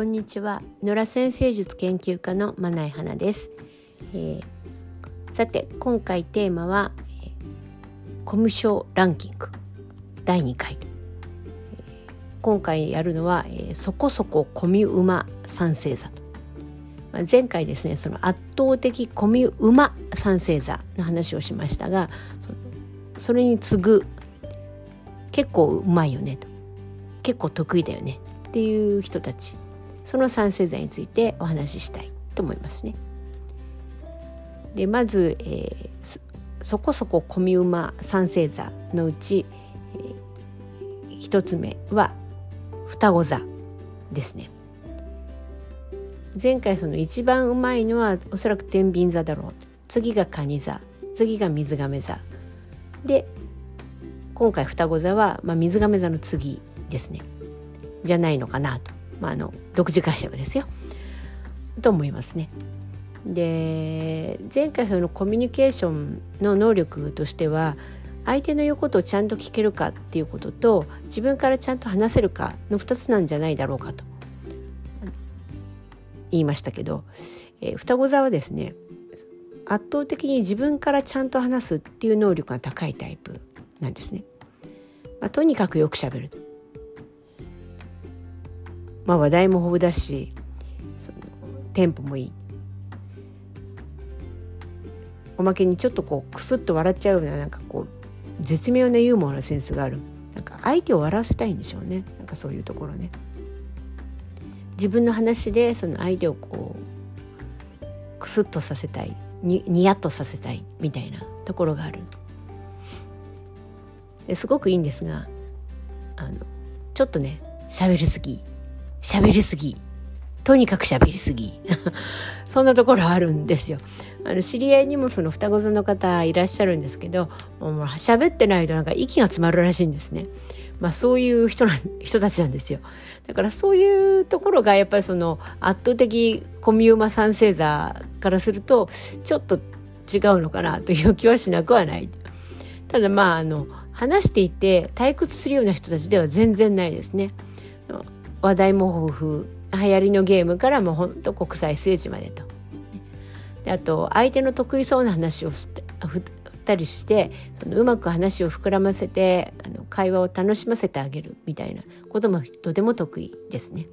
こんにちは。野良先生術研究家のまない花です、えー、さて今回テーマは、えー、コミュ障ランキング。第2回、えー、今回やるのは、えー、そこそこコミュ馬三星座。と、まあ、前回ですねその圧倒的コミュ馬三星座の話をしましたがそれに次ぐ結構うまいよねと。結構得意だよねっていう人たち。その三星座についてお話ししたいと思いますね。でまず、えー、そこそこコミウマ三星座のうち、えー、一つ目は双子座ですね。前回その一番うまいのはおそらく天秤座だろう。次が蟹座。次が水亀座。で今回双子座は、まあ、水亀座の次ですね。じゃないのかなと、まあ、あの独自解釈ですよと思いますね。で前回そのコミュニケーションの能力としては相手の言うことをちゃんと聞けるかっていうことと自分からちゃんと話せるかの2つなんじゃないだろうかと言いましたけど、えー、双子座はですね圧倒的に自分からちゃんと話すっていう能力が高いタイプなんですね。まあ、とにかくよくしゃべるまあ、話題も豊富だしそのテンポもいい。おまけにちょっとこうクスッと笑っちゃうようななんかこう絶妙なユーモアのセンスがある。なんか相手を笑わせたいんでしょうね。なんかそういうところね。自分の話でその相手をこうクスッとさせたい。にニヤッとさせたい。みたいなところがある。ですごくいいんですがあのちょっとね喋りすぎ。喋りすぎ。とにかく喋りすぎ。そんなところあるんですよ。あの知り合いにもその双子座の方いらっしゃるんですけど、もう喋ってないとなんか息が詰まるらしいんですね。まあそういう人な人たちなんですよ。だからそういうところがやっぱりその圧倒的コミューマ三星座からするとちょっと違うのかなという気はしなくはない。ただまああの話していて退屈するような人たちでは全然ないですね。話題も豊富流行りのゲームからもうほんと国際数値までと。であと相手の得意そうな話を振ったりしてそのうまく話を膨らませてあの会話を楽しませてあげるみたいなこともとても得意ですね。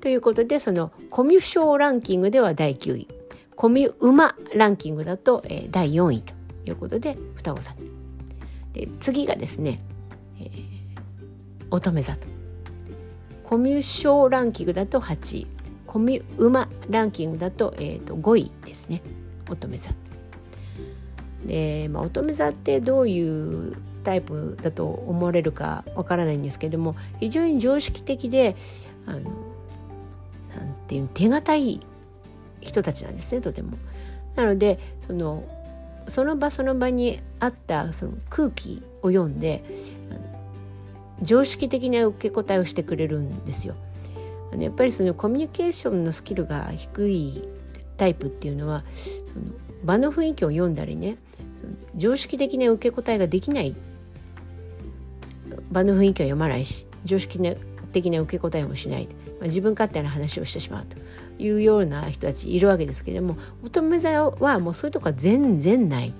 ということでそのコミュ障ランキングでは第9位コミュ馬ランキングだと、えー、第4位ということで双子さんで次がですね、えー、乙女座とコミュ障ランキングだと8位コミュ馬ランキングだと,、えー、と5位ですね乙女座。で、まあ、乙女座ってどういうタイプだと思われるかわからないんですけども非常に常識的であのなんていう手堅い人たちなんですねとても。なのでそのその場その場にあったその空気を読んで常識的な受け答えをしてくれるんですよ。あのやっぱりそのコミュニケーションのスキルが低いタイプっていうのはその場の雰囲気を読んだりねその常識的な受け答えができない場の雰囲気は読まないし常識的な受け答えもしない、まあ、自分勝手な話をしてしまうというような人たちいるわけですけれども乙女座はもうそういうとこは全然ない。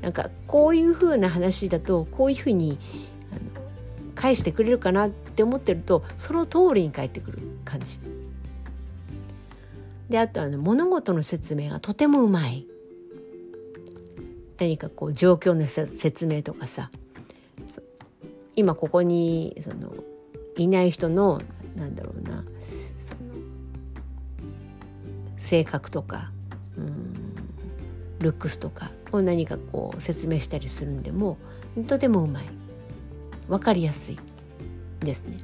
なんかこういうふうな話だとこういうふうに返してくれるかなって思ってるとその通りに返ってくる感じ。であとあの物事の説明がとてもうまい。何かこう状況の説明とかさ今ここにそのいない人のなんだろうな性格とかうんルックスとかを何かこう説明したりするんでもとてもうまい。分かりやすいですね。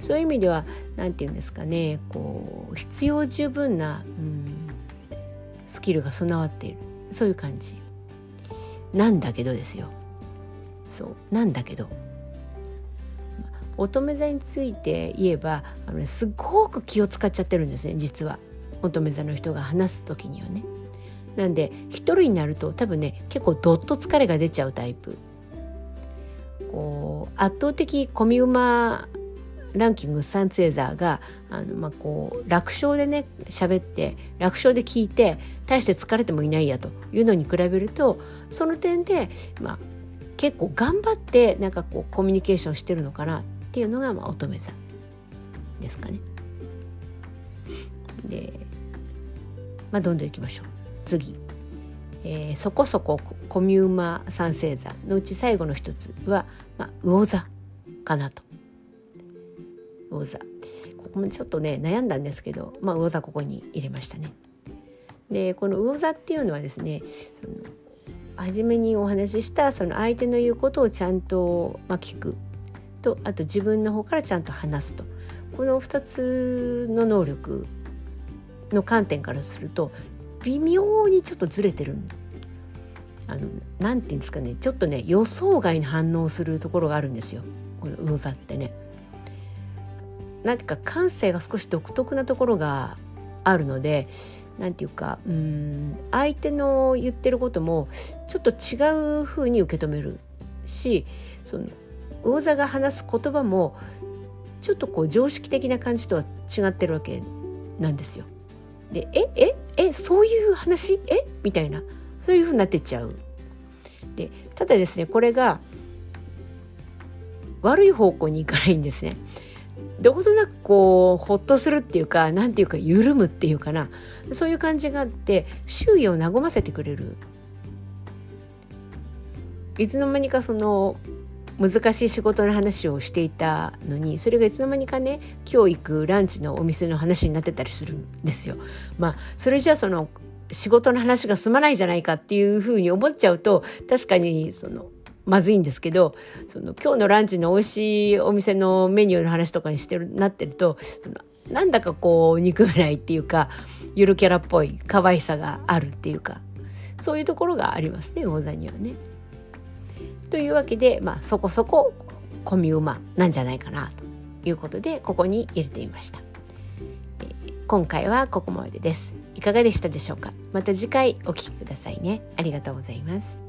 そういう意味では何て言うんですかねこう必要十分な、うん、スキルが備わっている。そういう感じ。なんだけどですよ。そうなんだけど。乙女座について言えばあの、ね、すごく気を使っちゃってるんですね実は。乙女座の人が話す時にはね。なんで一人になると多分ね結構どっと疲れが出ちゃうタイプ。圧倒的コミウマランキングサンツェーザーがあの、まあ、こう楽勝でね喋って楽勝で聞いて大して疲れてもいないやというのに比べるとその点で、まあ、結構頑張ってなんかこうコミュニケーションしてるのかなっていうのが、まあ、乙女座ですかね。で、まあ、どんどんいきましょう次。えー、そこそこコミューマ三星座のうち最後の一つは、まあ、魚座かなと。魚座ここもちょっとね悩んだんですけど、まあ、魚座ここに入れましたね。でこの魚座っていうのはですねその初めにお話ししたその相手の言うことをちゃんと、まあ、聞くとあと自分の方からちゃんと話すとこの2つの能力の観点からすると微妙にちょっとずれてるあのなていうんですかねちょっとね予想外に反応するところがあるんですよこの魚座ってね。なんか感性が少し独特なところがあるのでなんていうかうん相手の言ってることもちょっと違う風に受け止めるしその魚座が話す言葉もちょっとこう常識的な感じとは違ってるわけなんですよ。でええ？えそういう話？え？みたいな。そういうふうになってっちゃう。でただですねこれが悪い方向に行かないんですね。どことなくこうほっとするっていうか何ていうか緩むっていうかな。そういう感じがあって周囲を和ませてくれる。いつの間にかその難しい仕事の話をしていたのにそれがいつの間にかね今日行くランチのお店の話になってたりするんですよ。まあそれじゃあその仕事の話が済まないじゃないかっていうふうに思っちゃうと確かにそのまずいんですけどその今日のランチの美味しいお店のメニューの話とかにしてるなってるとなんだかこう憎めないっていうかゆるキャラっぽい可愛さがあるっていうかそういうところがありますね魚座にはね。というわけで、まあ、そこそこコミューマなんじゃないかなということでここに入れてみました。え、今回はここまでです。いかがでしたでしょうか？また次回お聴きくださいね。ありがとうございます。